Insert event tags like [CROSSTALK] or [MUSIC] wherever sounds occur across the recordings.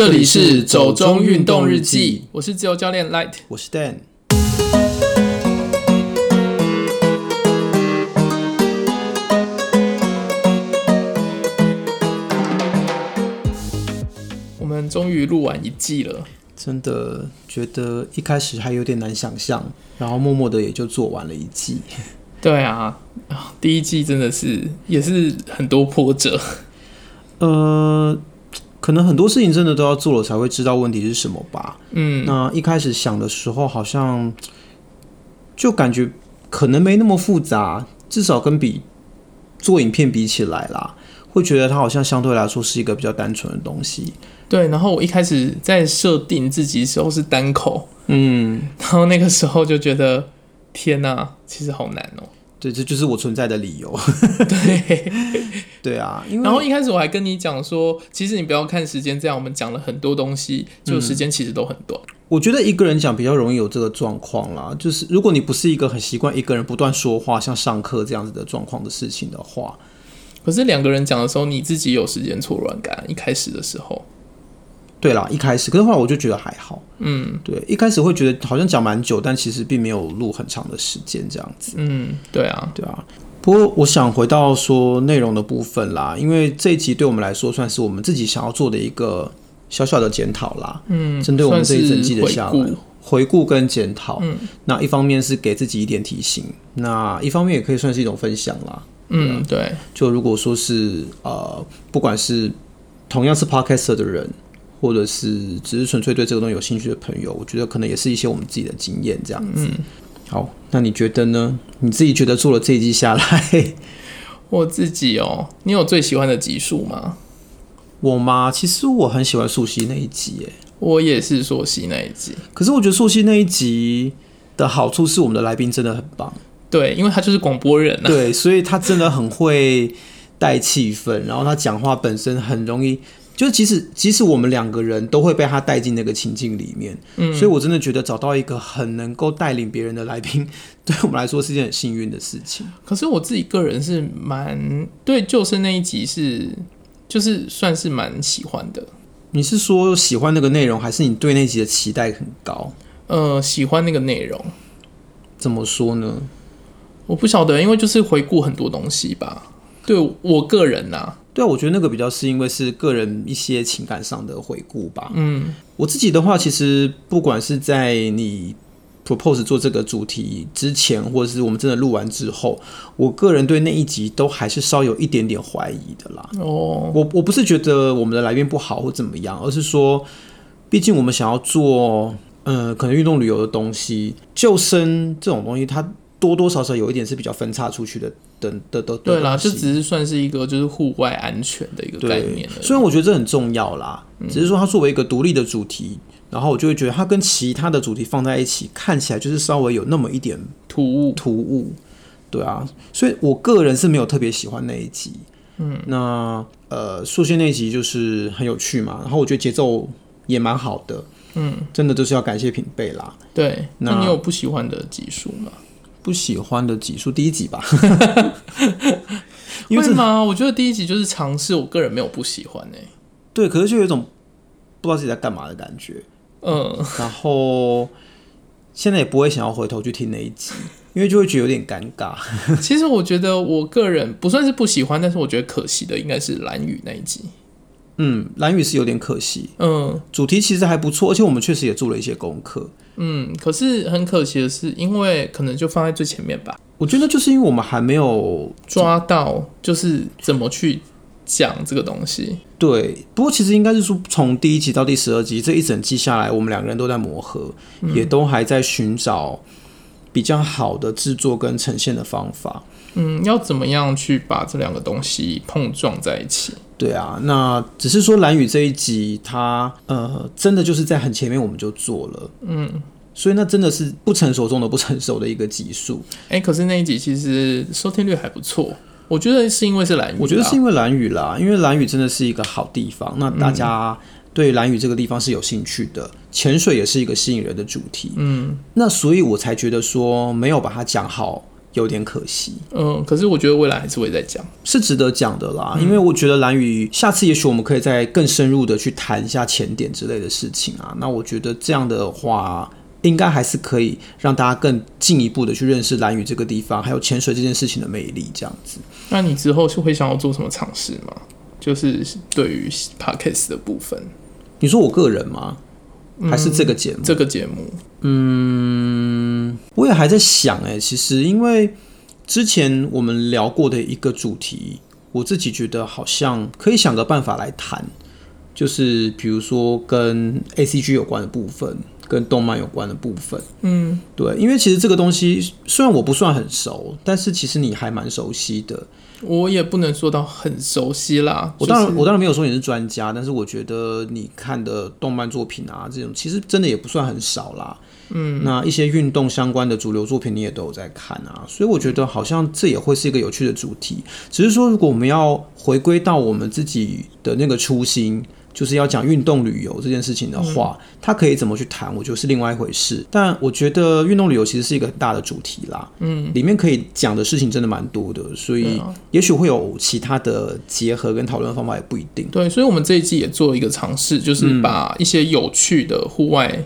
这里是走中运动日记，我是自由教练 Light，我是 Dan。我们终于录完一季了，真的觉得一开始还有点难想象，然后默默的也就做完了一季。对啊，第一季真的是也是很多波折，呃。可能很多事情真的都要做了才会知道问题是什么吧。嗯，那一开始想的时候，好像就感觉可能没那么复杂，至少跟比做影片比起来啦，会觉得它好像相对来说是一个比较单纯的东西。对，然后我一开始在设定自己的时候是单口，嗯，然后那个时候就觉得天哪，其实好难哦。对，这就是我存在的理由。[LAUGHS] 对，[LAUGHS] 对啊。然后一开始我还跟你讲说，其实你不要看时间，这样我们讲了很多东西，就时间其实都很短。嗯。我觉得一个人讲比较容易有这个状况啦，就是如果你不是一个很习惯一个人不断说话，像上课这样子的状况的事情的话，可是两个人讲的时候，你自己有时间错乱感。一开始的时候。对啦，一开始，可是后来我就觉得还好。嗯，对，一开始会觉得好像讲蛮久，但其实并没有录很长的时间这样子。嗯，对啊，对啊。不过我想回到说内容的部分啦，因为这一集对我们来说算是我们自己想要做的一个小小的检讨啦。嗯，针对我们这一整季的下来回顾跟检讨。嗯，那一方面是给自己一点提醒，那一方面也可以算是一种分享啦。嗯，对。就如果说是呃，不管是同样是 Podcaster 的人。或者是只是纯粹对这个东西有兴趣的朋友，我觉得可能也是一些我们自己的经验这样子。嗯，好，那你觉得呢？你自己觉得做了这一季下来，我自己哦，你有最喜欢的集数吗？我吗？其实我很喜欢溯溪那一集，哎，我也是溯溪那一集。可是我觉得溯溪那一集的好处是我们的来宾真的很棒，对，因为他就是广播人啊，对，所以他真的很会带气氛，然后他讲话本身很容易。就即使即使我们两个人都会被他带进那个情境里面，嗯，所以我真的觉得找到一个很能够带领别人的来宾，[LAUGHS] 对我们来说是一件很幸运的事情。可是我自己个人是蛮对就是那一集是，就是算是蛮喜欢的。你是说喜欢那个内容，还是你对那集的期待很高？呃，喜欢那个内容。怎么说呢？我不晓得，因为就是回顾很多东西吧。对我个人呐、啊。对，我觉得那个比较是因为是个人一些情感上的回顾吧。嗯，我自己的话，其实不管是在你 propose 做这个主题之前，或者是我们真的录完之后，我个人对那一集都还是稍有一点点怀疑的啦。哦，我我不是觉得我们的来宾不好或怎么样，而是说，毕竟我们想要做，呃，可能运动旅游的东西，救生这种东西，它。多多少少有一点是比较分叉出去的，等的都对啦，就只是算是一个就是户外安全的一个概念。虽然我觉得这很重要啦，嗯、只是说它作为一个独立的主题，然后我就会觉得它跟其他的主题放在一起，看起来就是稍微有那么一点突兀。突兀，对啊，所以我个人是没有特别喜欢那一集。嗯，那呃，数学那一集就是很有趣嘛，然后我觉得节奏也蛮好的。嗯，真的就是要感谢品贝啦。对，那，那你有不喜欢的集数吗？不喜欢的集数，第一集吧。[LAUGHS] 因为吗？我觉得第一集就是尝试，我个人没有不喜欢哎、欸。对，可是就有一种不知道自己在干嘛的感觉。嗯，然后现在也不会想要回头去听那一集，因为就会觉得有点尴尬。[LAUGHS] 其实我觉得我个人不算是不喜欢，但是我觉得可惜的应该是蓝雨那一集。嗯，蓝雨是有点可惜。嗯，主题其实还不错，而且我们确实也做了一些功课。嗯，可是很可惜的是，因为可能就放在最前面吧。我觉得就是因为我们还没有抓到，就是怎么去讲这个东西。对，不过其实应该是说，从第一集到第十二集这一整季下来，我们两个人都在磨合，嗯、也都还在寻找比较好的制作跟呈现的方法。嗯，要怎么样去把这两个东西碰撞在一起？对啊，那只是说蓝宇这一集，他呃，真的就是在很前面我们就做了，嗯，所以那真的是不成熟中的不成熟的一个集数。哎、欸，可是那一集其实收听率还不错，我觉得是因为是蓝雨，我觉得是因为蓝雨啦，因为蓝雨真的是一个好地方，那大家对蓝屿这个地方是有兴趣的，潜、嗯、水也是一个吸引人的主题，嗯，那所以我才觉得说没有把它讲好。有点可惜。嗯，可是我觉得未来还是会再讲，是值得讲的啦。嗯、因为我觉得蓝屿下次也许我们可以再更深入的去谈一下潜点之类的事情啊。那我觉得这样的话，应该还是可以让大家更进一步的去认识蓝屿这个地方，还有潜水这件事情的魅力。这样子，那你之后是会想要做什么尝试吗？就是对于 Podcast 的部分，你说我个人吗？还是这个节目？嗯、这个节目，嗯，我也还在想哎、欸。其实，因为之前我们聊过的一个主题，我自己觉得好像可以想个办法来谈，就是比如说跟 ACG 有关的部分，跟动漫有关的部分。嗯，对，因为其实这个东西虽然我不算很熟，但是其实你还蛮熟悉的。我也不能说到很熟悉啦。我当然，我当然没有说你是专家，但是我觉得你看的动漫作品啊，这种其实真的也不算很少啦。嗯，那一些运动相关的主流作品你也都有在看啊，所以我觉得好像这也会是一个有趣的主题。只是说，如果我们要回归到我们自己的那个初心。就是要讲运动旅游这件事情的话，嗯、它可以怎么去谈，我觉得是另外一回事。但我觉得运动旅游其实是一个很大的主题啦，嗯，里面可以讲的事情真的蛮多的，所以也许会有其他的结合跟讨论方法，也不一定。对，所以我们这一季也做了一个尝试，就是把一些有趣的户外，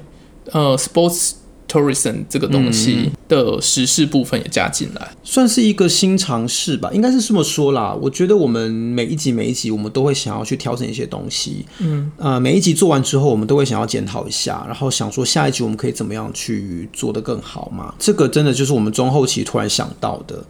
嗯、呃，sports。Tourism 这个东西的时事部分也加进来，嗯，算是一个新尝试吧，应该是这么说啦。我觉得我们每一集每一集，我们都会想要去调整一些东西，嗯，呃，每一集做完之后，我们都会想要检讨一下，然后想说下一集我们可以怎么样去做得更好嘛。这个真的就是我们中后期突然想到的，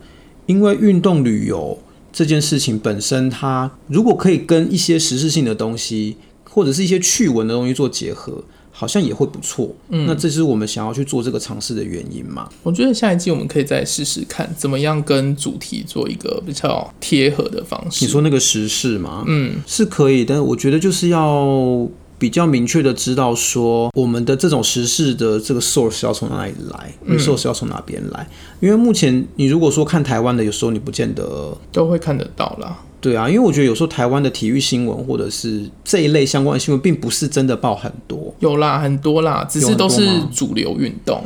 因为运动旅游这件事情本身，它如果可以跟一些时事性的东西，或者是一些趣闻的东西做结合。好像也会不错，嗯，那这是我们想要去做这个尝试的原因嘛？我觉得下一季我们可以再试试看，怎么样跟主题做一个比较贴合的方式。你说那个时事吗？嗯，是可以，但是我觉得就是要比较明确的知道说，我们的这种时事的这个 source 要从哪里来，source 要从哪边来？因为目前你如果说看台湾的，有时候你不见得都会看得到啦。对啊，因为我觉得有时候台湾的体育新闻或者是这一类相关的新闻，并不是真的报很多。有啦，很多啦，只是都是主流运动。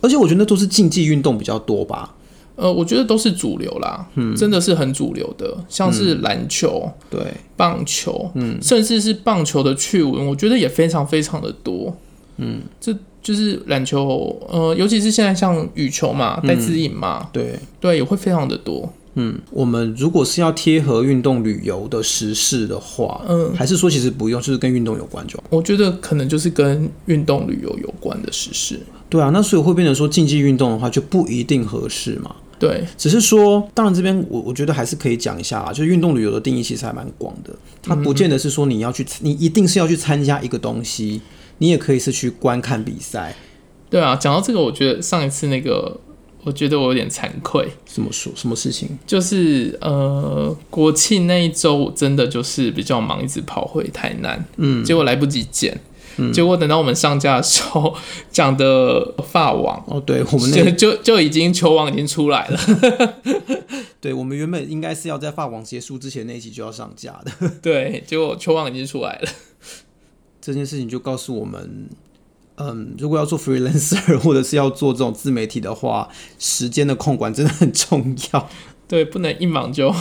而且我觉得那都是竞技运动比较多吧。呃，我觉得都是主流啦，嗯，真的是很主流的，像是篮球、嗯、对棒球，嗯，甚至是棒球的趣闻，我觉得也非常非常的多。嗯，这就是篮球，呃，尤其是现在像羽球嘛，戴资颖嘛，嗯、对对，也会非常的多。嗯，我们如果是要贴合运动旅游的时事的话，嗯，还是说其实不用，就是跟运动有关就好。我觉得可能就是跟运动旅游有关的时事。对啊，那所以会变成说竞技运动的话就不一定合适嘛。对，只是说，当然这边我我觉得还是可以讲一下啊，就是运动旅游的定义其实还蛮广的，它不见得是说你要去，你一定是要去参加一个东西，你也可以是去观看比赛。对啊，讲到这个，我觉得上一次那个。我觉得我有点惭愧。怎么说？什么事情？就是呃，国庆那一周，我真的就是比较忙，一直跑回台南，嗯，结果来不及剪，嗯，结果等到我们上架的时候，[LAUGHS] 讲的发网，哦，对，我们那就就就已经球网已经出来了，[LAUGHS] 对，我们原本应该是要在发网结束之前那一集就要上架的，[LAUGHS] 对，结果球网已经出来了，这件事情就告诉我们。嗯，如果要做 freelancer [LAUGHS] 或者是要做这种自媒体的话，时间的控管真的很重要。对，不能一忙就。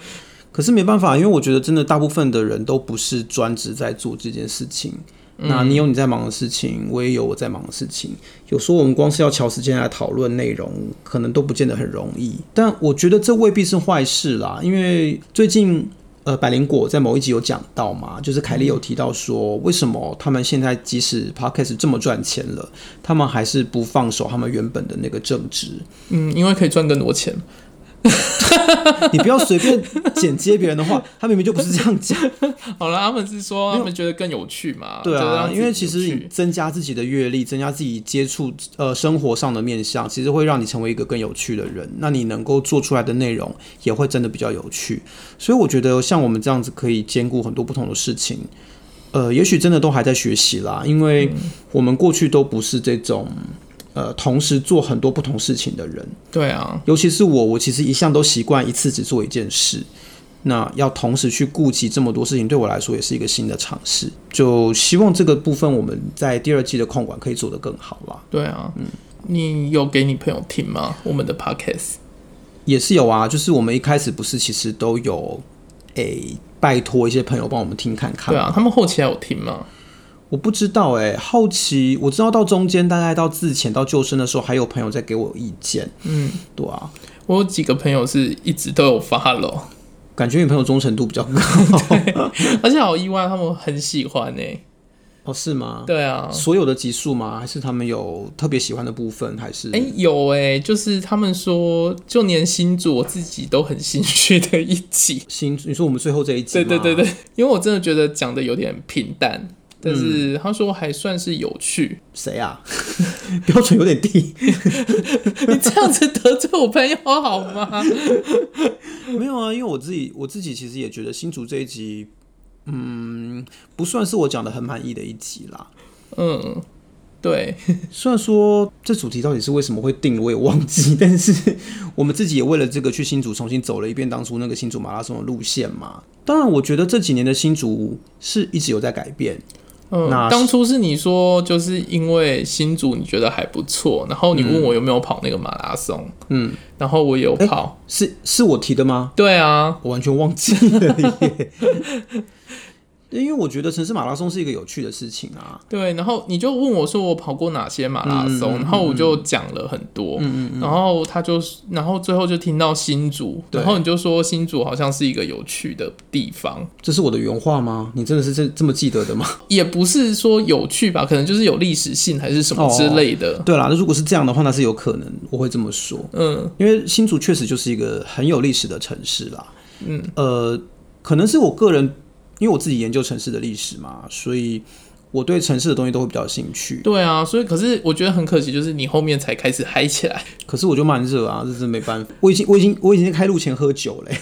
[LAUGHS] 可是没办法，因为我觉得真的大部分的人都不是专职在做这件事情。嗯。那你有你在忙的事情，我也有我在忙的事情。有时候我们光是要调时间来讨论内容，可能都不见得很容易。但我觉得这未必是坏事啦，因为最近。呃，百灵果在某一集有讲到嘛，就是凯莉有提到说，为什么他们现在即使 Podcast 这么赚钱了，他们还是不放手他们原本的那个正职？嗯，因为可以赚更多钱。[LAUGHS] 你不要随便剪接别人的话，他明明就不是这样讲。[LAUGHS] 好了，他们是说他们觉得更有趣嘛？对啊，因为其实你增加自己的阅历，增加自己接触呃生活上的面向，其实会让你成为一个更有趣的人。那你能够做出来的内容也会真的比较有趣。所以我觉得像我们这样子可以兼顾很多不同的事情，呃，也许真的都还在学习啦，因为我们过去都不是这种。呃，同时做很多不同事情的人，对啊，尤其是我，我其实一向都习惯一次只做一件事。那要同时去顾及这么多事情，对我来说也是一个新的尝试。就希望这个部分我们在第二季的控管可以做得更好啦。对啊，嗯，你有给你朋友听吗？我们的 podcast？也是有啊，就是我们一开始不是其实都有诶、欸、拜托一些朋友帮我们听看看。对啊，他们后期还有听吗？我不知道哎、欸，后期我知道到中间大概到自潜到救生的时候，还有朋友在给我意见。嗯，对啊，我有几个朋友是一直都有 follow，感觉女朋友忠诚度比较高，[LAUGHS] 而且好意外，他们很喜欢呢、欸。哦，是吗？对啊，所有的集数吗？还是他们有特别喜欢的部分？还是哎、欸，有哎、欸，就是他们说，就连新组我自己都很心虚的一集。新，你说我们最后这一集？对对对对，因为我真的觉得讲的有点平淡，但是他说还算是有趣。谁、嗯、啊？[LAUGHS] 标准有点低，[LAUGHS] 你这样子得罪我朋友好吗？[LAUGHS] 没有啊，因为我自己我自己其实也觉得新竹这一集。嗯，不算是我讲的很满意的一集啦。嗯，对。虽然说这主题到底是为什么会定，我也忘记。但是我们自己也为了这个去新竹重新走了一遍当初那个新竹马拉松的路线嘛。当然，我觉得这几年的新竹是一直有在改变。嗯，那当初是你说就是因为新竹你觉得还不错，然后你问我有没有跑那个马拉松。嗯，然后我有跑，欸、是是我提的吗？对啊，我完全忘记了耶。[LAUGHS] 因为我觉得城市马拉松是一个有趣的事情啊。对，然后你就问我说我跑过哪些马拉松，嗯、然后我就讲了很多，嗯嗯，然后他就，然后最后就听到新竹，然后你就说新竹好像是一个有趣的地方。这是我的原话吗？你真的是这这么记得的吗？[LAUGHS] 也不是说有趣吧，可能就是有历史性还是什么之类的。哦、对啦，那如果是这样的话，那是有可能我会这么说。嗯，因为新竹确实就是一个很有历史的城市啦。嗯，呃，可能是我个人。因为我自己研究城市的历史嘛，所以我对城市的东西都会比较有兴趣。对啊，所以可是我觉得很可惜，就是你后面才开始嗨起来。可是我就慢热啊，这是没办法。我已经我已经我已经在开路前喝酒了，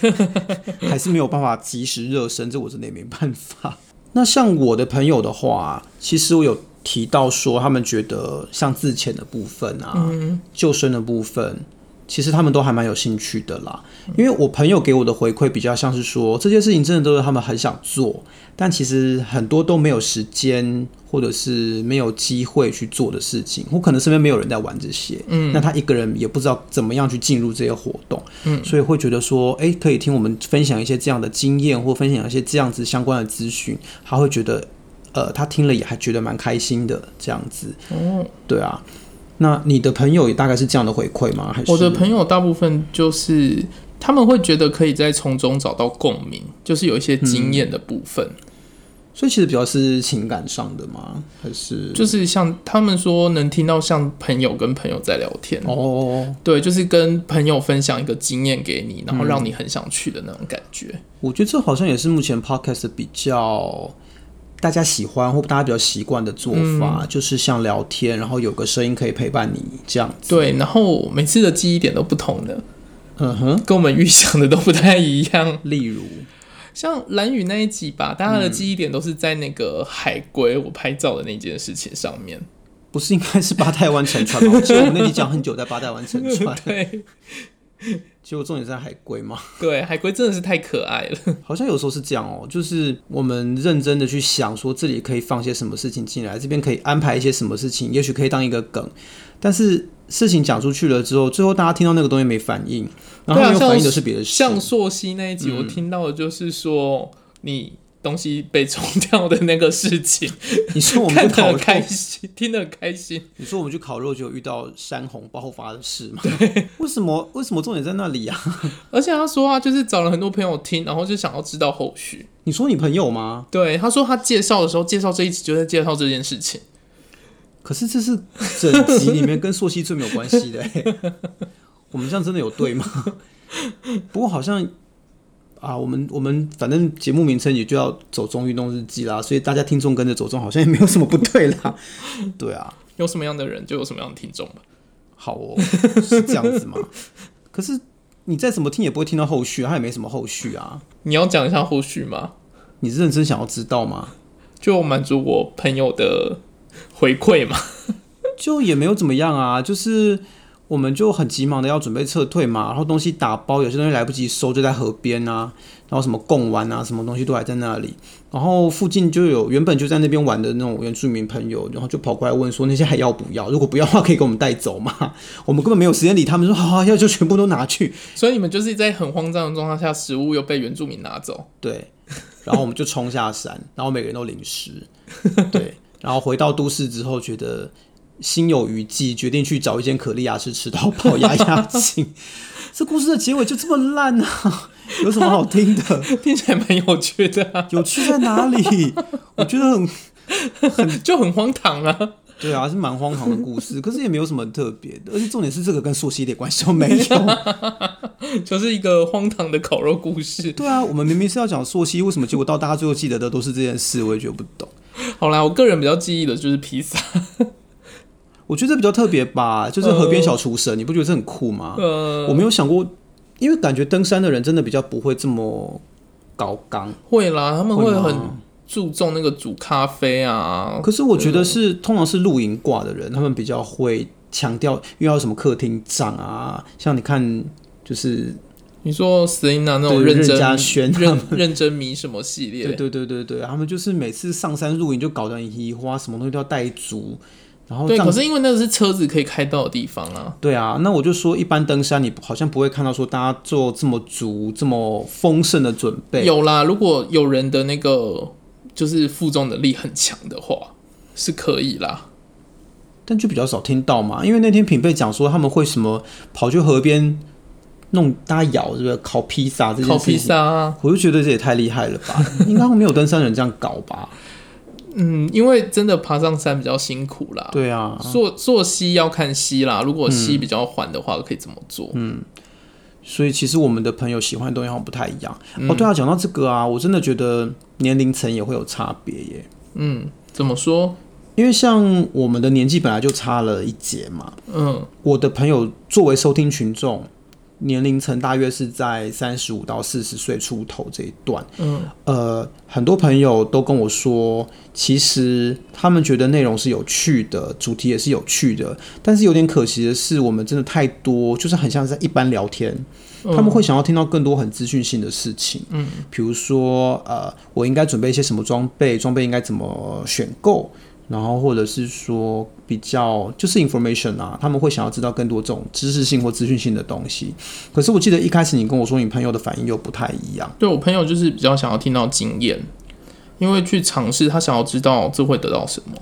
[LAUGHS] 还是没有办法及时热身，这我真的也没办法。[LAUGHS] 那像我的朋友的话，其实我有提到说，他们觉得像自潜的部分啊，嗯、救生的部分。其实他们都还蛮有兴趣的啦，因为我朋友给我的回馈比较像是说，这些事情真的都是他们很想做，但其实很多都没有时间或者是没有机会去做的事情，我可能身边没有人在玩这些，嗯，那他一个人也不知道怎么样去进入这些活动，嗯，所以会觉得说，哎，可以听我们分享一些这样的经验，或分享一些这样子相关的资讯，他会觉得，呃，他听了也还觉得蛮开心的这样子，哦，对啊。那你的朋友也大概是这样的回馈吗？还是我的朋友大部分就是他们会觉得可以在从中找到共鸣，就是有一些经验的部分，嗯。所以其实比较是情感上的吗？还是就是像他们说能听到像朋友跟朋友在聊天哦，对，就是跟朋友分享一个经验给你，然后让你很想去的那种感觉。嗯，我觉得这好像也是目前 podcast 比较。大家喜欢或大家比较习惯的做法，嗯，就是像聊天，然后有个声音可以陪伴你这样子。对，然后每次的记忆点都不同的，嗯哼，跟我们预想的都不太一样。例如，像蓝雨那一集吧，大家的记忆点都是在那个海龟我拍照的那件事情上面，不是应该是八代湾沉船吗？其实我们那集讲很久，在八代湾沉船。[LAUGHS] 对。结果重点在海龟嘛？[LAUGHS] 对，海龟真的是太可爱了。[LAUGHS] 好像有时候是这样哦，就是我们认真的去想，说这里可以放些什么事情进来，这边可以安排一些什么事情，也许可以当一个梗。但是事情讲出去了之后，最后大家听到那个东西没反应，然后又反应的是别的事。像朔溪那一集，我听到的就是说、嗯、你。东西被冲掉的那个事情，[LAUGHS] 你说我们去烤肉开心，听得很开心。你说我们去烤肉就遇到山洪爆发的事吗？为什么？为什么重点在那里啊？[LAUGHS] 而且他说啊，就是找了很多朋友听，然后就想要知道后续。你说你朋友吗？对，他说他介绍的时候介绍这一集就在介绍这件事情。可是这是整集里面跟朔西最没有关系的。[LAUGHS] 我们这样真的有对吗？不过好像。啊，我们我们反正节目名称也就要走中运动日记啦，所以大家听众跟着走中好像也没有什么不对啦。[LAUGHS] 对啊，有什么样的人就有什么样的听众吧。好哦，是这样子吗？可是你再怎么听也不会听到后续，它也没什么后续啊。你要讲一下后续吗？你认真想要知道吗？就满足我朋友的回馈嘛。[LAUGHS] 就也没有怎么样啊，就是我们就很急忙的要准备撤退嘛，然后东西打包，有些东西来不及收，就在河边啊，然后什么贡丸啊，什么东西都还在那里。然后附近就有原本就在那边玩的那种原住民朋友，然后就跑过来问说那些还要不要？如果不要的话，可以给我们带走吗？我们根本没有时间理他们，说 [LAUGHS] 好好要就全部都拿去。所以你们就是在很慌张的状况下，食物又被原住民拿走。对，然后我们就冲下山，然后每个人都淋湿。对，然后回到都市之后，觉得。心有余悸，决定去找一间可丽亚吃吃到饱压压惊。[LAUGHS] 这故事的结尾就这么烂啊？有什么好听的？[LAUGHS] 听起来蛮有趣的啊。有趣在哪里？我觉得很很 [LAUGHS] 就很荒唐啊。对啊，是蛮荒唐的故事，可是也没有什么特别的。而且重点是这个跟朔溪一点关系都没有，就是一个荒唐的烤肉故事。对啊，我们明明是要讲朔溪，为什么结果到大家最后记得的都是这件事？我也觉得不懂。好啦，我个人比较记忆的就是披萨。我觉得这比较特别吧，就是河边小厨神，呃，你不觉得这很酷吗？呃，我没有想过，因为感觉登山的人真的比较不会这么高刚。会啦，他们会很注重那个煮咖啡啊。可是我觉得是通常是露营挂的人，他们比较会强调，又要什么客厅帐啊，像你看，就是你说 Selina 那种认真认认认真迷什么系列？对对对对对，他们就是每次上山露营就搞得很移花，什么东西都要带足。然后对，可是因为那个是车子可以开到的地方啊。对啊，那我就说，一般登山你好像不会看到说大家做这么足、这么丰盛的准备。有啦，如果有人的那个就是负重能力很强的话，是可以啦。但就比较少听到嘛，因为那天品贝讲说他们会什么跑去河边弄大家咬，这个烤披萨？烤披萨啊，我就觉得这也太厉害了吧？应该没有登山人这样搞吧？嗯，因为真的爬上山比较辛苦啦。对啊，坐坐溪要看溪啦，如果溪比较缓的话，嗯，可以这么做。嗯，所以其实我们的朋友喜欢的东西好像不太一样。嗯、哦，对啊，讲到这个啊，我真的觉得年龄层也会有差别耶。嗯，怎么说？因为像我们的年纪本来就差了一截嘛。嗯，我的朋友作为收听群众。年龄层大约是在三十五到四十岁出头这一段，嗯，呃，很多朋友都跟我说，其实他们觉得内容是有趣的，主题也是有趣的，但是有点可惜的是，我们真的太多，就是很像在一般聊天，嗯，他们会想要听到更多很资讯性的事情，嗯，比如说，呃，我应该准备一些什么装备，装备应该怎么选购。然后或者是说比较就是 information 啊，他们会想要知道更多这种知识性或资讯性的东西。可是我记得一开始你跟我说你朋友的反应又不太一样。对，我朋友就是比较想要听到经验，因为去尝试他想要知道这会得到什么。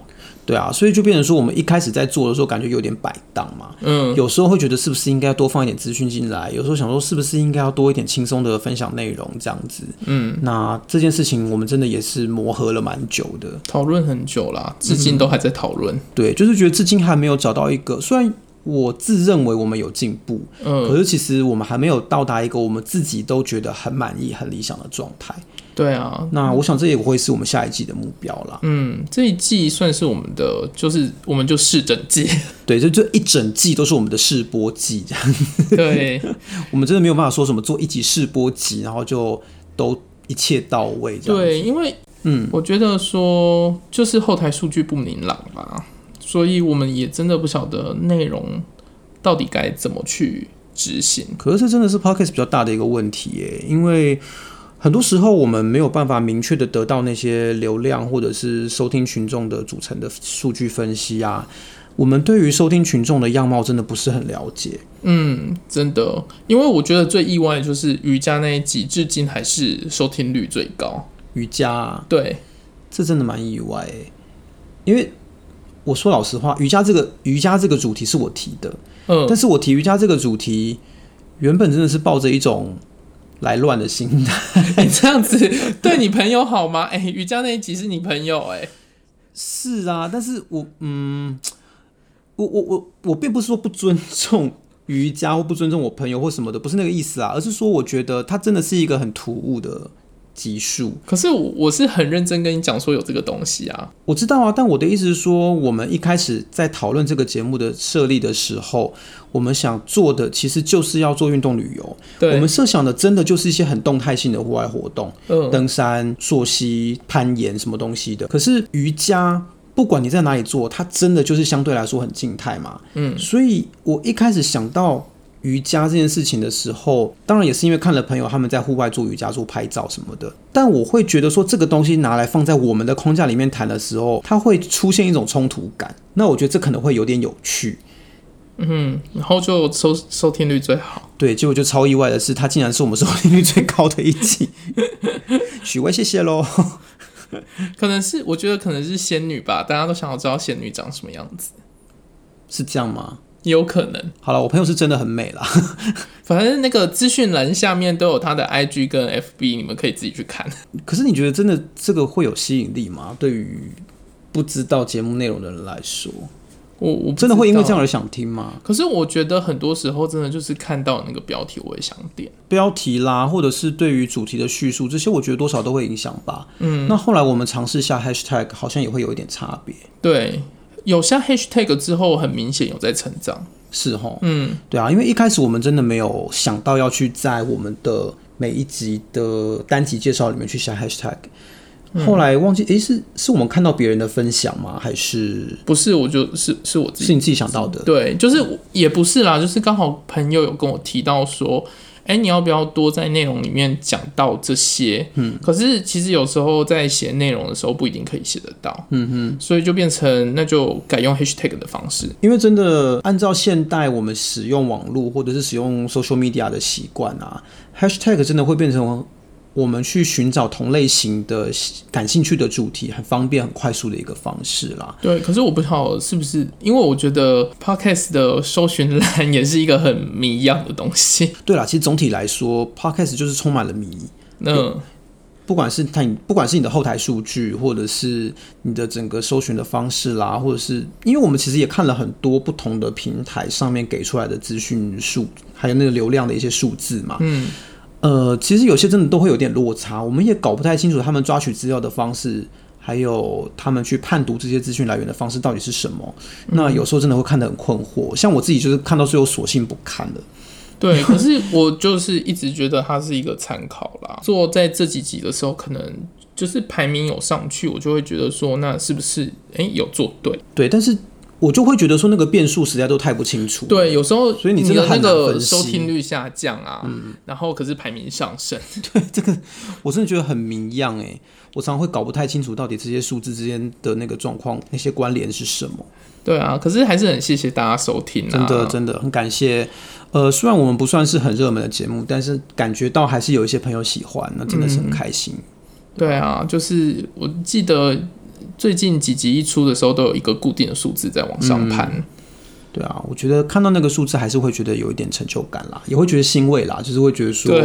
对啊，所以就变成说，我们一开始在做的时候，感觉有点摆荡嘛。嗯，有时候会觉得是不是应该多放一点资讯进来？有时候想说，是不是应该要多一点轻松的分享内容这样子？嗯，那这件事情我们真的也是磨合了蛮久的，讨论很久啦，至今都还在讨论。对，就是觉得至今还没有找到一个，虽然我自认为我们有进步，嗯，可是其实我们还没有到达一个我们自己都觉得很满意、很理想的状态。对啊，那我想这也会是我们下一季的目标啦。嗯，这一季算是我们的，就是我们就试整季。[LAUGHS] 对，就这一整季都是我们的试播季这样。对，[LAUGHS] 我们真的没有办法说什么做一集试播集，然后就都一切到位这样。对，因为嗯，我觉得说就是后台数据不明朗吧，所以我们也真的不晓得内容到底该怎么去执行。可是这真的是 Podcast 比较大的一个问题耶，因为。很多时候我们没有办法明确的得到那些流量或者是收听群众的组成的数据分析啊，我们对于收听群众的样貌真的不是很了解。嗯，真的，因为我觉得最意外的就是瑜伽那一集，至今还是收听率最高。瑜伽啊，对，这真的蛮意外欸，因为我说老实话，瑜伽这个瑜伽这个主题是我提的，嗯，但是我提瑜伽这个主题，原本真的是抱着一种。来乱的心态，[LAUGHS] 你这样子对你朋友好吗？[LAUGHS] 哎、欸，瑜伽那一集是你朋友哎、欸，是啊，但是我嗯，我我我我并不是说不尊重瑜伽或不尊重我朋友或什么的，不是那个意思啊，而是说我觉得他真的是一个很突兀的。集数，可是我我是很认真跟你讲说有这个东西啊，我知道啊，但我的意思是说，我们一开始在讨论这个节目的设立的时候，我们想做的其实就是要做运动旅游，对，我们设想的真的就是一些很动态性的户外活动，嗯，登山、溯溪、攀岩什么东西的。可是瑜伽不管你在哪里做，它真的就是相对来说很静态嘛。嗯，所以我一开始想到瑜伽这件事情的时候，当然也是因为看了朋友他们在户外做瑜伽、做拍照什么的。但我会觉得说，这个东西拿来放在我们的框架里面谈的时候，它会出现一种冲突感。那我觉得这可能会有点有趣。嗯，然后就收收听率最好。[LAUGHS] 对，结果就超意外的是，它竟然是我们收听率最高的一集。许巍，谢谢喽。可能是我觉得可能是仙女吧，大家都想要知道仙女长什么样子，是这样吗？有可能。好了，我朋友是真的很美啦。[LAUGHS] 反正那个资讯栏下面都有他的 IG 跟 FB，你们可以自己去看。可是你觉得真的这个会有吸引力吗？对于不知道节目内容的人来说？我我真的会因为这样而想听吗？可是我觉得很多时候真的就是看到那个标题，我也想点标题啦，或者是对于主题的叙述，这些我觉得多少都会影响吧。嗯，那后来我们尝试下 hashtag，好像也会有一点差别。对，有下 hashtag 之后，很明显有在成长。是哦，嗯，对啊，因为一开始我们真的没有想到要去在我们的每一集的单集介绍里面去下 hashtag。后来忘记，诶、欸，是是我们看到别人的分享吗？还是不是？我就是是我自己，是你自己想到的。对，就是也不是啦，就是刚好朋友有跟我提到说，哎、欸，你要不要多在内容里面讲到这些？嗯，可是其实有时候在写内容的时候不一定可以写得到。嗯哼，所以就变成那就改用 hashtag 的方式，因为真的按照现代我们使用网络或者是使用 social media 的习惯啊，hashtag 真的会变成。我们去寻找同类型的感兴趣的主题，很方便、很快速的一个方式啦。对，可是我不知道是不是，因为我觉得 Podcast 的搜寻栏也是一个很谜一样的东西。对啦，其实总体来说，Podcast 就是充满了谜。那不管是它，不管是你的后台数据，或者是你的整个搜寻的方式啦，或者是因为我们其实也看了很多不同的平台上面给出来的资讯数，还有那个流量的一些数字嘛。嗯。呃，其实有些真的都会有点落差，我们也搞不太清楚他们抓取资料的方式，还有他们去判读这些资讯来源的方式到底是什么。那有时候真的会看得很困惑，像我自己就是看到最后索性不看了。对，[LAUGHS] 可是我就是一直觉得它是一个参考啦。做在这几集的时候，可能就是排名有上去，我就会觉得说，那是不是哎有做对？对，但是。我就会觉得说那个变数实在都太不清楚。对，有时候所以你真的那个收听率下降啊，嗯，然后可是排名上升。[LAUGHS] 对，这个我真的觉得很迷样哎，我常常会搞不太清楚到底这些数字之间的那个状况，那些关联是什么。对啊，可是还是很谢谢大家收听啊，真的真的很感谢。呃，虽然我们不算是很热门的节目，但是感觉到还是有一些朋友喜欢，那真的是很开心。嗯，对啊，就是我记得。最近几集一出的时候，都有一个固定的数字在往上攀。嗯。对啊，我觉得看到那个数字，还是会觉得有一点成就感啦，也会觉得欣慰啦，就是会觉得说，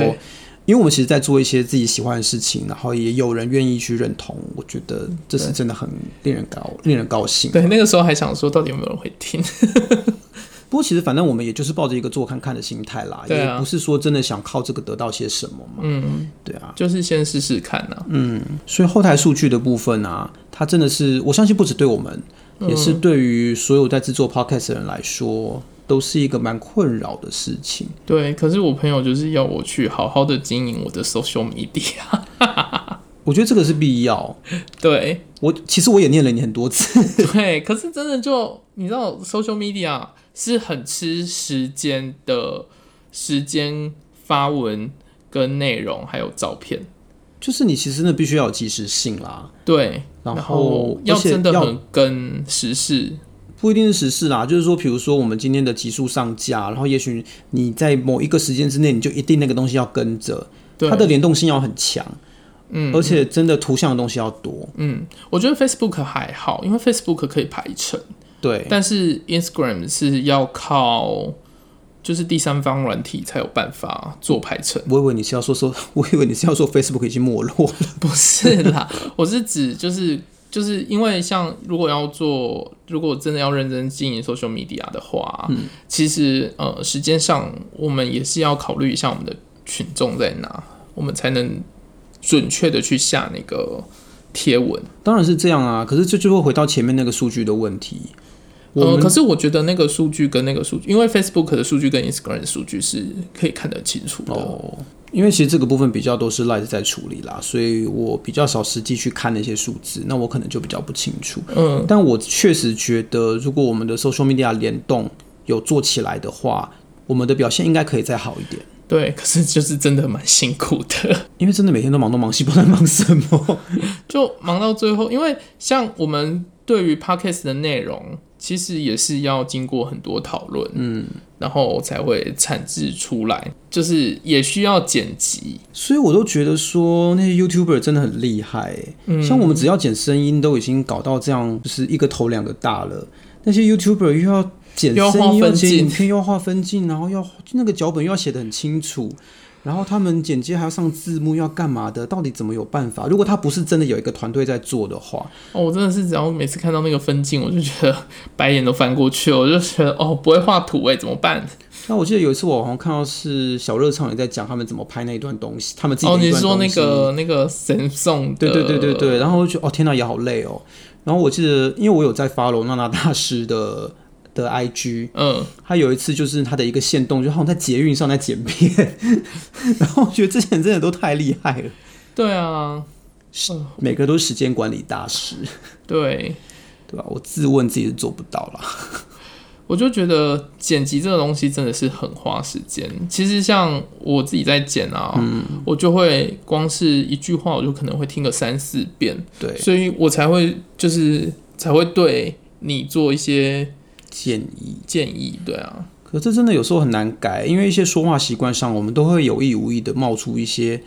因为我们其实，在做一些自己喜欢的事情，然后也有人愿意去认同，我觉得这是真的很令人高，令人高兴。对，那个时候还想说，到底有没有人会听？不过其实反正我们也就是抱着一个做看看的心态啦，也不是说真的想靠这个得到些什么嘛。嗯，对啊，就是先试试看呐。嗯，所以后台数据的部分啊，它真的是我相信不止对我们，也是对于所有在制作 podcast 的人来说，都是一个蛮困扰的事情。对，可是我朋友就是要我去好好的经营我的 social media，[LAUGHS] 我觉得这个是必要。对，我其实我也念了你很多次。对，可是真的就你知道 social media。是很吃时间的，时间发文跟内容还有照片，就是你其实那必须要有及时性啦。对，然后要真的很跟时事，不一定是时事啦，就是说，比如说我们今天的集数上架，然后也许你在某一个时间之内，你就一定那个东西要跟着，它的联动性要很强，嗯，而且真的图像的东西要多，嗯，我觉得 Facebook 还好，因为 Facebook 可以排程。对，但是 Instagram 是要靠就是第三方软体才有办法做排程。我以为你是要说说，[LAUGHS] 我以为你是要说 Facebook 已经没落了。[LAUGHS] 不是啦，我是指就是就是因为像如果要做，如果真的要认真经营 social media 的话，嗯，其实呃时间上我们也是要考虑一下我们的群众在哪，我们才能准确的去下那个贴文。当然是这样啊，可是这就会回到前面那个数据的问题。呃，可是我觉得那个数据跟那个数据，因为 Facebook 的数据跟 Instagram 的数据是可以看得清楚的。哦，因为其实这个部分比较都是 Light 在处理啦，所以我比较少实际去看那些数字，那我可能就比较不清楚。嗯，但我确实觉得，如果我们的 social media 联动有做起来的话，我们的表现应该可以再好一点。对，可是就是真的蛮辛苦的，[LAUGHS] 因为真的每天都忙东忙西，不知道忙什么，[LAUGHS] 就忙到最后。因为像我们对于 podcast 的内容，其实也是要经过很多讨论，嗯，然后才会产制出来，就是也需要剪辑。所以我都觉得说那些 YouTuber 真的很厉害，嗯，像我们只要剪声音都已经搞到这样，就是一个头两个大了，那些 YouTuber 又要。剪声音，剪影片，又要画分镜，然后要那个脚本又要写得很清楚，然后他们剪接还要上字幕，要干嘛的？到底怎么有办法？如果他不是真的有一个团队在做的话，哦，我真的是只要每次看到那个分镜，我就觉得白眼都翻过去了，我就觉得哦，不会画图哎，怎么办？那我记得有一次我好像看到是小热唱也在讲他们怎么拍那一段东西，他们自己哦，你说那个那个神送，对对对对对，然后我就哦天哪，也好累哦。然后我记得，因为我有在 follow 娜娜大师的。的 IG，嗯，他有一次就是他的一个线动，就好像在捷运上在剪片，[LAUGHS] 然后我觉得这些人真的都太厉害了。对啊，是每个都是时间管理大师。对，对吧？我自问自己是做不到了。我就觉得剪辑这个东西真的是很花时间。其实像我自己在剪啊，嗯，我就会光是一句话，我就可能会听个三四遍。对，所以我才会就是才会对你做一些。建议建议，对啊，可这真的有时候很难改，因为一些说话习惯上，我们都会有意无意的冒出一些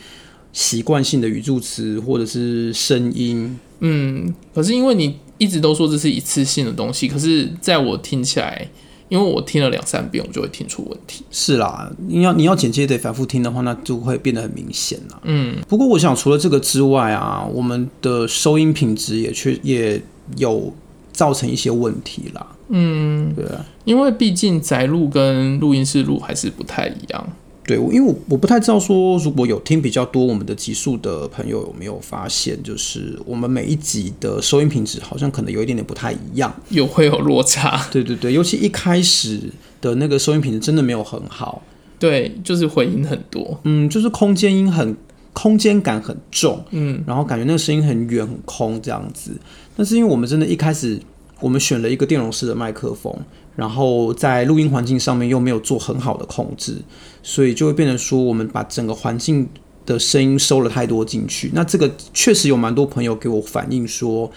习惯性的语助词或者是声音。嗯，可是因为你一直都说这是一次性的东西，可是在我听起来，因为我听了两三遍，我就会听出问题。是啦，你要你要剪接得反复听的话，那就会变得很明显啦。嗯，不过我想除了这个之外啊，我们的收音品质也确也有造成一些问题啦。嗯，对啊，因为毕竟宅录跟录音室录还是不太一样。对，因为我我不太知道说，如果有听比较多我们的集数的朋友有没有发现，就是我们每一集的收音品质好像可能有一点点不太一样，有会有落差。对对对，尤其一开始的那个收音品质真的没有很好。对，就是回音很多，嗯，就是空间音很空间感很重，嗯，然后感觉那个声音很远很空这样子。但是因为我们真的一开始。我们选了一个电容式的麦克风，然后在录音环境上面又没有做很好的控制，所以就会变成说，我们把整个环境的声音收了太多进去。那这个确实有蛮多朋友给我反映说，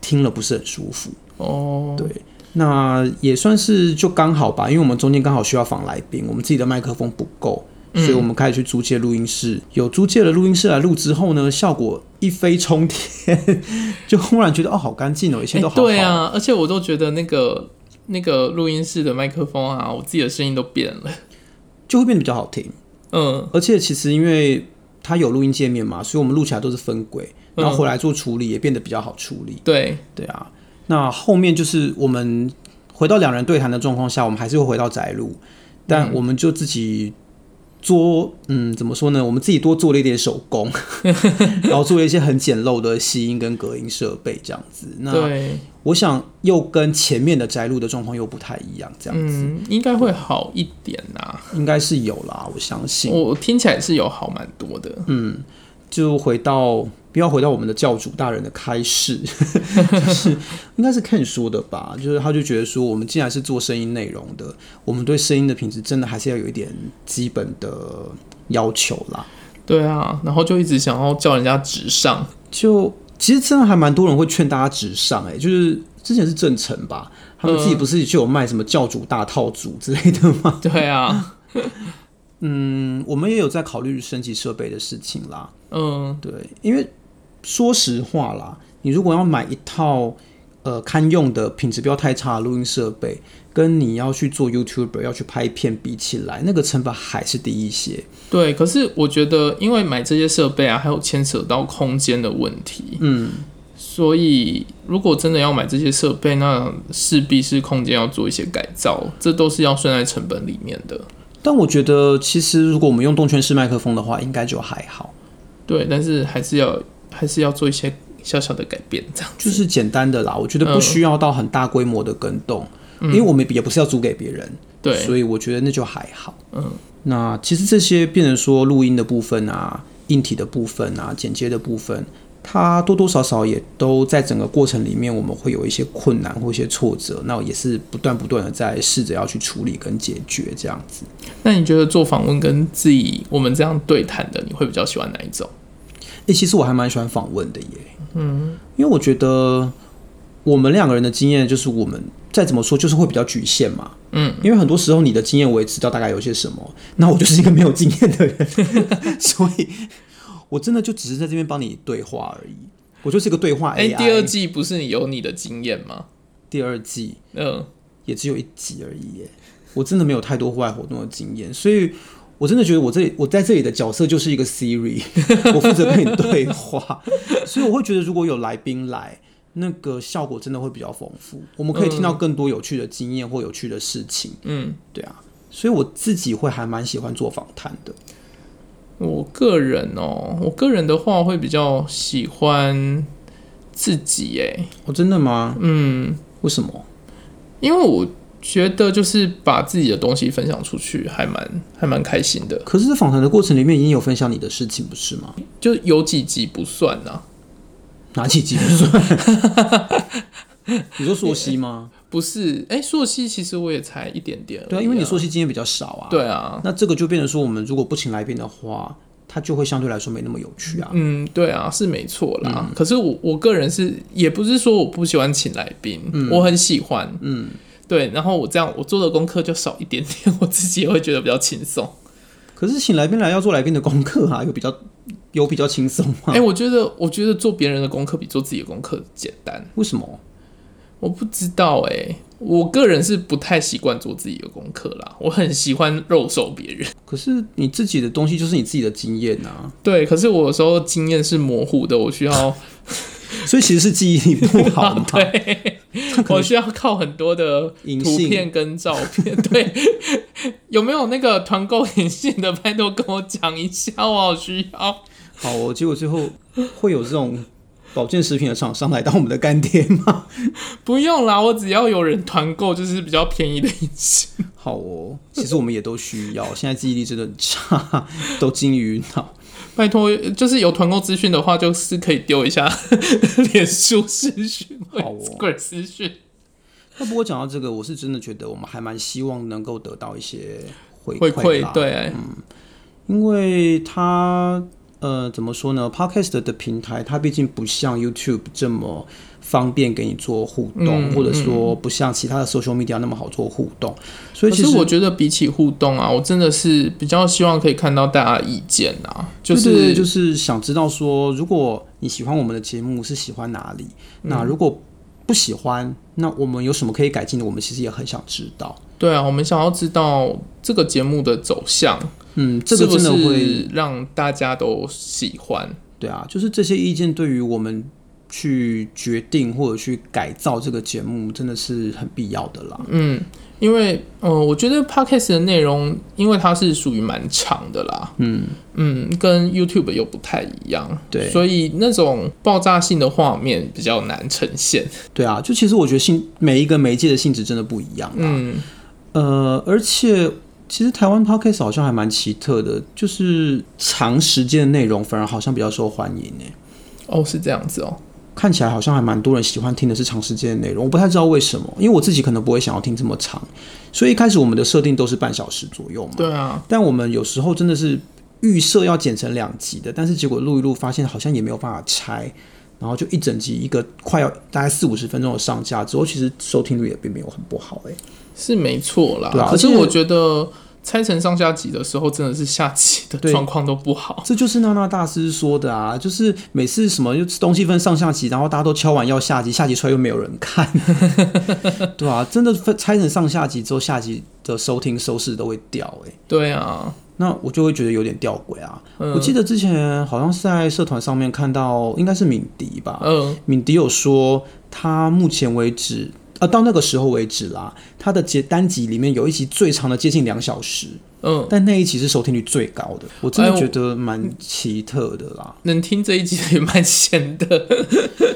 听了不是很舒服。哦，对，那也算是就刚好吧，因为我们中间刚好需要访来宾，我们自己的麦克风不够。所以我们开始去租借录音室，嗯、有租借了录音室来录之后呢，效果一飞冲天，就忽然觉得哦，好干净哦，一切都好，好。对啊，而且我都觉得那个那个录音室的麦克风啊，我自己的声音都变了，就会变得比较好听。嗯，而且其实因为它有录音界面嘛，所以我们录起来都是分轨，然后回来做处理也变得比较好处理。对对啊，那后面就是我们回到两人对谈的状况下，我们还是会回到宅录，但我们就自己。做嗯，怎么说呢？我们自己多做了一点手工，[LAUGHS] 然后做了一些很简陋的吸音跟隔音设备，这样子。那我想又跟前面的摘录的状况又不太一样，这样子、嗯、应该会好一点呐。应该是有啦，我相信。我听起来是有好蛮多的。嗯，就回到。不要回到我们的教主大人的开示，[LAUGHS] 就是应该是 Ken 说的吧？就是他就觉得说，我们既然是做声音内容的，我们对声音的品质真的还是要有一点基本的要求啦。对啊，然后就一直想要叫人家直上，就其实真的还蛮多人会劝大家直上、欸，哎，就是之前是正成吧，他们自己不是就有卖什么教主大套组之类的吗？对啊。嗯，我们也有在考虑升级设备的事情啦。嗯，对，因为。说实话啦，你如果要买一套呃堪用的品质不要太差的录音设备，跟你要去做 YouTuber 要去拍片比起来，那个成本还是低一些。对，可是我觉得，因为买这些设备啊，还有牵扯到空间的问题。嗯，所以如果真的要买这些设备，那势必是空间要做一些改造，这都是要算在成本里面的。但我觉得，其实如果我们用动圈式麦克风的话，应该就还好。对，但是还是要。还是要做一些小小的改变，这样就是简单的啦。我觉得不需要到很大规模的更动。因为我们也不是要租给别人，对，所以我觉得那就还好。嗯，那其实这些变成说录音的部分啊、硬体的部分啊、剪接的部分。它多多少少也都在整个过程里面，我们会有一些困难或一些挫折，那也是不断不断的在试着要去处理跟解决这样子。那你觉得做访问跟自己我们这样对谈的，你会比较喜欢哪一种？诶，其实我还蛮喜欢访问的耶。嗯，因为我觉得我们两个人的经验，就是我们再怎么说，就是会比较局限嘛。嗯，因为很多时候你的经验我也知道大概有些什么，那我就是一个没有经验的人，[LAUGHS] [LAUGHS] 所以。我真的就只是在这边帮你对话而已，我就是一个对话 AI。哎、欸，第二季不是你有你的经验吗？第二季，嗯，也只有一集而已耶。我真的没有太多户外活动的经验，所以我真的觉得我这里我在这里的角色就是一个 Siri，[LAUGHS] 我负责跟你对话，所以我会觉得如果有来宾来，那个效果真的会比较丰富，我们可以听到更多有趣的经验或有趣的事情。嗯，对啊，所以我自己会还蛮喜欢做访谈的。我个人哦，我个人的话会比较喜欢自己哎，哦，真的吗？嗯，为什么？因为我觉得就是把自己的东西分享出去还蛮还蛮开心的。可是访谈的过程里面已经有分享你的事情，不是吗？就有几集不算呢？哪几集不算？[LAUGHS] 你说朔溪吗？不是，哎、欸，溯溪其实我也才一点点。对啊，因为你朔溪经验比较少啊。对啊，那这个就变成说，我们如果不请来宾的话，它就会相对来说没那么有趣啊。嗯，对啊，是没错啦。嗯、可是我我个人是，也不是说我不喜欢请来宾，嗯、我很喜欢。嗯，对，然后我这样我做的功课就少一点点，[LAUGHS] 我自己也会觉得比较轻松。可是请来宾来要做来宾的功课啊，有比较有比较轻松吗？哎、欸，我觉得我觉得做别人的功课比做自己的功课简单。为什么？我不知道哎、欸，我个人是不太习惯做自己的功课啦。我很喜欢肉搜别人，[LAUGHS] 可是你自己的东西就是你自己的经验啊。对，可是我有时候经验是模糊的，我需要，[LAUGHS] 所以其实是记忆力不好嘛。对，[LAUGHS] 我需要靠很多的图片跟照片。对，[LAUGHS] 有没有那个团购隐性的？拜托跟我讲一下，我好需要。好哦，结果最后会有这种。保健食品的厂商来当我们的干爹吗？[LAUGHS] 不用啦，我只要有人团购，就是比较便宜的隐形。好哦，其实我们也都需要。现在记忆力真的很差，都金鱼脑。拜托，就是有团购资讯的话，就是可以丢一下 [LAUGHS] 脸书资讯，好哦，个人私讯。那不过讲到这个，我是真的觉得我们还蛮希望能够得到一些回馈，回馈对，嗯，因为他。呃，怎么说呢？Podcast 的平台，它毕竟不像 YouTube 这么方便给你做互动，嗯、或者说不像其他的 social media 那么好做互动。所以，其实我觉得比起互动啊，我真的是比较希望可以看到大家的意见啊，就是就是想知道说，如果你喜欢我们的节目，是喜欢哪里？嗯、那如果不喜欢，那我们有什么可以改进的？我们其实也很想知道。对啊，我们想要知道这个节目的走向。嗯，这个真的会让大家都喜欢。对啊，就是这些意见对于我们去决定或者去改造这个节目，真的是很必要的啦。嗯，因为呃，我觉得 Podcast 的内容，因为它是属于蛮长的啦。嗯嗯，跟 YouTube 又不太一样。对，所以那种爆炸性的画面比较难呈现。对啊，就其实我觉得性每一个媒介的性质真的不一样。嗯，呃，而且。其实台湾 Podcast 好像还蛮奇特的，就是长时间的内容反而好像比较受欢迎呢。哦，是这样子哦，看起来好像还蛮多人喜欢听的是长时间的内容，我不太知道为什么，因为我自己可能不会想要听这么长，所以一开始我们的设定都是半小时左右嘛。对啊，但我们有时候真的是预设要剪成两集的，但是结果录一录发现好像也没有办法拆，然后就一整集一个快要大概四五十分钟的上架之后，其实收听率也并没有很不好哎。是没错啦，对啊，可是我觉得拆成上下集的时候，真的是下集的状况都不好。这就是娜娜大师说的啊，就是每次什么就东西分上下集，然后大家都敲完要下集，下集出来又没有人看，[LAUGHS] 对啊，真的分拆成上下集之后，下集的收听收视都会掉哎、欸。对啊，那我就会觉得有点吊诡啊。嗯、我记得之前好像是在社团上面看到，应该是敏迪吧，嗯，敏迪有说他目前为止。呃，到那个时候为止啦，他的节单集里面有一集最长的接近两小时，嗯，但那一集是收听率最高的，我真的觉得蛮奇特的啦。能听这一集也蛮闲的，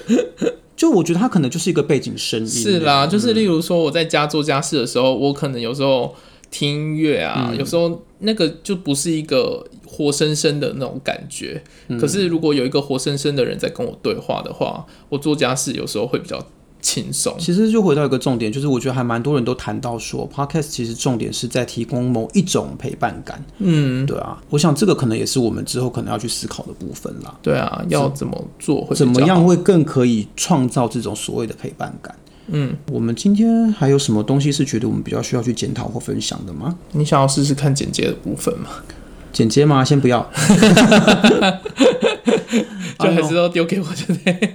[LAUGHS] 就我觉得它可能就是一个背景声音。是啦，就是例如说我在家做家事的时候，嗯、我可能有时候听音乐啊，嗯、有时候那个就不是一个活生生的那种感觉。嗯、可是如果有一个活生生的人在跟我对话的话，我做家事有时候会比较。轻松，其实就回到一个重点，就是我觉得还蛮多人都谈到说，Podcast 其实重点是在提供某一种陪伴感。嗯，对啊，我想这个可能也是我们之后可能要去思考的部分啦。对啊，要怎么做会，怎么样会更可以创造这种所谓的陪伴感？嗯，我们今天还有什么东西是觉得我们比较需要去检讨或分享的吗？你想要试试看剪接的部分吗？剪接吗？先不要，[LAUGHS] [LAUGHS] 就还是都丢给我就对。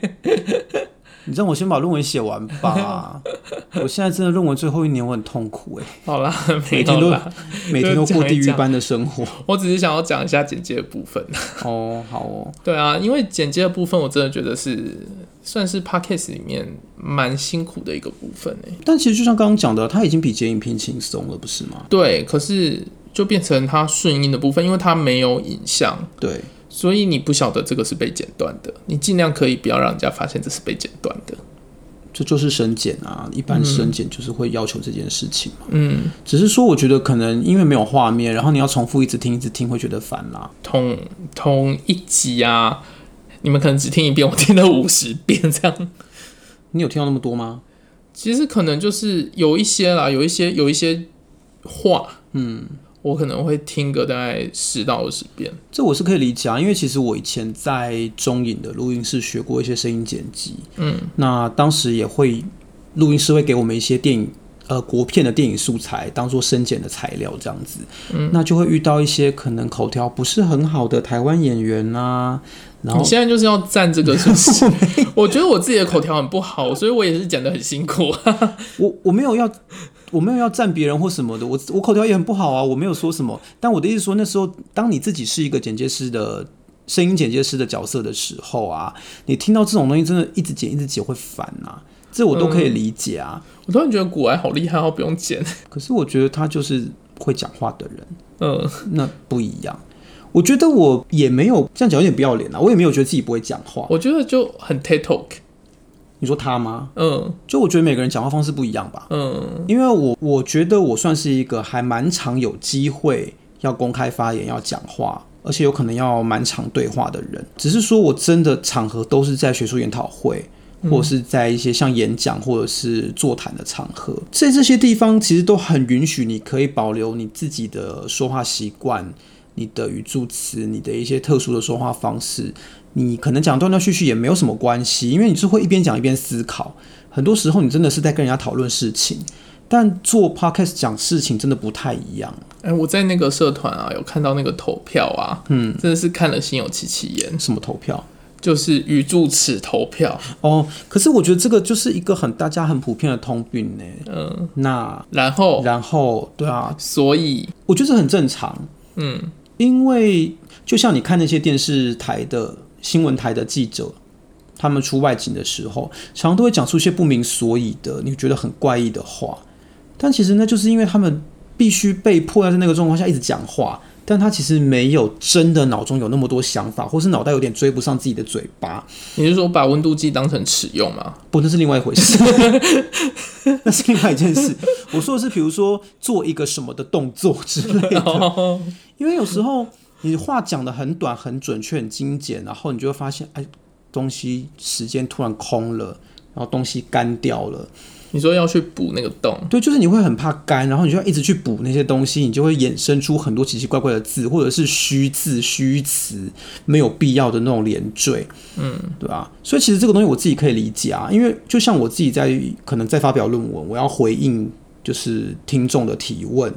你让我先把论文写完吧。[LAUGHS] 我现在真的论文最后一年，我很痛苦 [LAUGHS] 哎。好啦，每天都每天都过地狱般的生活。我只是想要讲一下剪接的部分。[LAUGHS] 哦，好哦。对啊，因为剪接的部分，我真的觉得是算是 Podcast 里面蛮辛苦的一个部分哎。但其实就像刚刚讲的，它已经比剪影片轻松了，不是吗？对，可是就变成它顺音的部分，因为它没有影像。对。所以你不晓得这个是被剪断的，你尽量可以不要让人家发现这是被剪断的。这就是审检啊，一般审检就是会要求这件事情嘛。嗯，只是说我觉得可能因为没有画面，然后你要重复一直听一直听，会觉得烦啦。同同一集啊，你们可能只听一遍，我听了五十遍这样。你有听到那么多吗？其实可能就是有一些啦，有一些有一些话，嗯。我可能会听个大概十到二十遍，这我是可以理解啊，因为其实我以前在中影的录音室学过一些声音剪辑，嗯，那当时也会录音师会给我们一些电影呃国片的电影素材当做声剪的材料这样子，嗯，那就会遇到一些可能口条不是很好的台湾演员啊，然后你现在就是要赞这个是不是？[LAUGHS] [LAUGHS] 我觉得我自己的口条很不好，所以我也是剪的很辛苦，[LAUGHS] 我我没有要。我没有要赞别人或什么的，我我口条也很不好啊，我没有说什么。但我的意思说，那时候当你自己是一个剪接师的声音剪接师的角色的时候啊，你听到这种东西，真的一直剪一直剪会烦啊，这我都可以理解啊。嗯、我突然觉得股癌好厉害，我不用剪。可是我觉得他就是会讲话的人，嗯，那不一样。我觉得我也没有这样讲，有点不要脸啊。我也没有觉得自己不会讲话，我觉得就很 TikTok。你说他吗？嗯，就我觉得每个人讲话方式不一样吧。嗯，因为我我觉得我算是一个还蛮常有机会要公开发言、要讲话，而且有可能要蛮常对话的人。只是说我真的场合都是在学术研讨会，或者是在一些像演讲或者是座谈的场合，在这些地方其实都很允许你可以保留你自己的说话习惯、你的语助词、你的一些特殊的说话方式。你可能讲断断续续也没有什么关系，因为你是会一边讲一边思考。很多时候你真的是在跟人家讨论事情，但做 podcast 讲事情真的不太一样。哎、欸，我在那个社团啊，有看到那个投票啊，嗯，真的是看了心有戚戚焉。什么投票？就是语助词投票哦。可是我觉得这个就是一个很大家很普遍的通病呢。嗯，那然后然后对啊，所以我觉得很正常。嗯，因为就像你看那些电视台的。新闻台的记者，他们出外景的时候，常常都会讲出一些不明所以的，你觉得很怪异的话。但其实那就是因为他们必须被迫要在那个状况下一直讲话，但他其实没有真的脑中有那么多想法，或是脑袋有点追不上自己的嘴巴。你是说把温度计当成尺用吗？不，那是另外一回事，[LAUGHS] 那是另外一件事。我说的是，比如说做一个什么的动作之类的，因为有时候。你话讲的很短、很准确、很精简，然后你就会发现，哎，东西时间突然空了，然后东西干掉了。你说要去补那个洞？对，就是你会很怕干，然后你就要一直去补那些东西，你就会衍生出很多奇奇怪怪的字，或者是虚字、虚词，没有必要的那种连缀，嗯，对吧？所以其实这个东西我自己可以理解啊，因为就像我自己在可能在发表论文，我要回应就是听众的提问。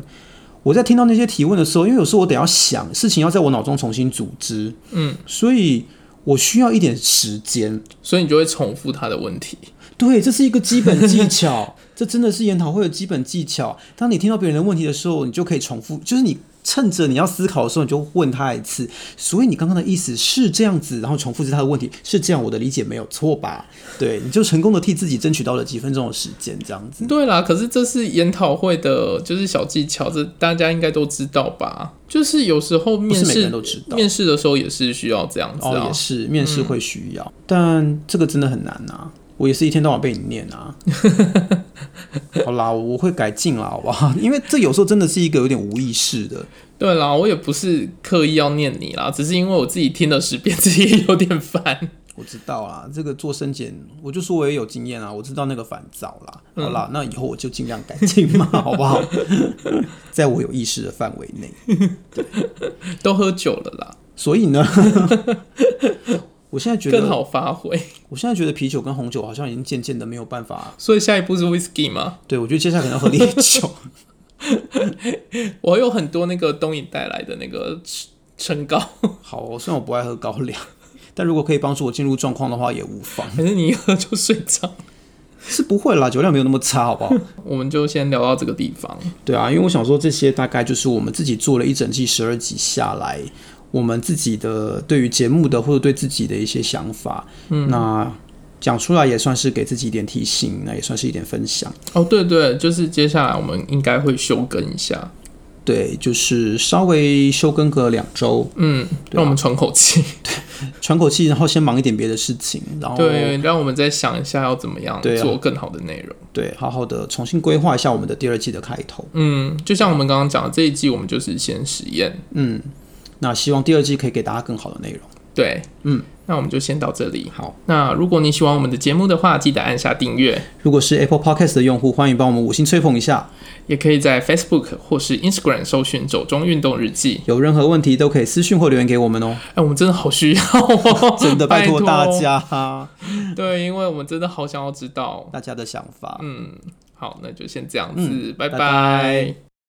我在听到那些提问的时候，因为有时候我得要想事情，要在我脑中重新组织，嗯，所以我需要一点时间，所以你就会重复他的问题。对，这是一个基本技巧，[LAUGHS] 这真的是研讨会的基本技巧。当你听到别人的问题的时候，你就可以重复，就是你。趁着你要思考的时候，你就问他一次。所以你刚刚的意思是这样子，然后重复是他的问题是这样，我的理解没有错吧？对，你就成功的替自己争取到了几分钟的时间，这样子。对啦，可是这是研讨会的，就是小技巧，这大家应该都知道吧？就是有时候面试都知道，面试的时候也是需要这样子啊，哦，也是面试会需要，嗯，但这个真的很难啊。我也是一天到晚被你念啊。[LAUGHS] 好啦，我会改进啦，好不好？[LAUGHS] 因为这有时候真的是一个有点无意识的。对啦，我也不是刻意要念你啦，只是因为我自己听了十遍，自己也有点烦。[LAUGHS] 我知道啦，这个做声检，我就说我也有经验啊，我知道那个烦躁啦。好啦，嗯、那以后我就尽量改进嘛，好不好？在我有意识的范围内，对，都喝酒了啦，所以呢，我现在觉得更好发挥。我现在觉得啤酒跟红酒好像已经渐渐的没有办法，所以下一步是 whisky 吗？对，我觉得接下来可能要喝烈酒。我有很多那个东影带来的那个唇膏，好，虽然我不爱喝高粱。但如果可以帮助我进入状况的话，也无妨。反正你一喝就睡着，是不会啦，酒量没有那么差，好不好？我们就先聊到这个地方。对啊，因为我想说，这些大概就是我们自己做了一整季十二集下来，我们自己的对于节目的或者对自己的一些想法。嗯，那讲出来也算是给自己一点提醒，那也算是一点分享。哦，对对，就是接下来我们应该会休更一下。对，就是稍微休更个两周，嗯，让我们喘口气，对，[LAUGHS] 喘口气，然后先忙一点别的事情，然后对，让我们再想一下要怎么样做更好的内容，对，对，好好的重新规划一下我们的第二季的开头，嗯，就像我们刚刚讲的，这一季我们就是先实验，嗯，那希望第二季可以给大家更好的内容，对，嗯。那我们就先到这里。好，那如果你喜欢我们的节目的话，记得按下订阅。如果是 Apple Podcast 的用户，欢迎帮我们五星吹捧一下。也可以在 Facebook 或是 Instagram 搜寻“走中运动日记”。有任何问题都可以私讯或留言给我们哦。哎、欸，我们真的好需要、哦，[LAUGHS] 真的拜托大家。[LAUGHS] 对，因为我们真的好想要知道大家的想法。嗯，好，那就先这样子，嗯、拜拜。拜拜。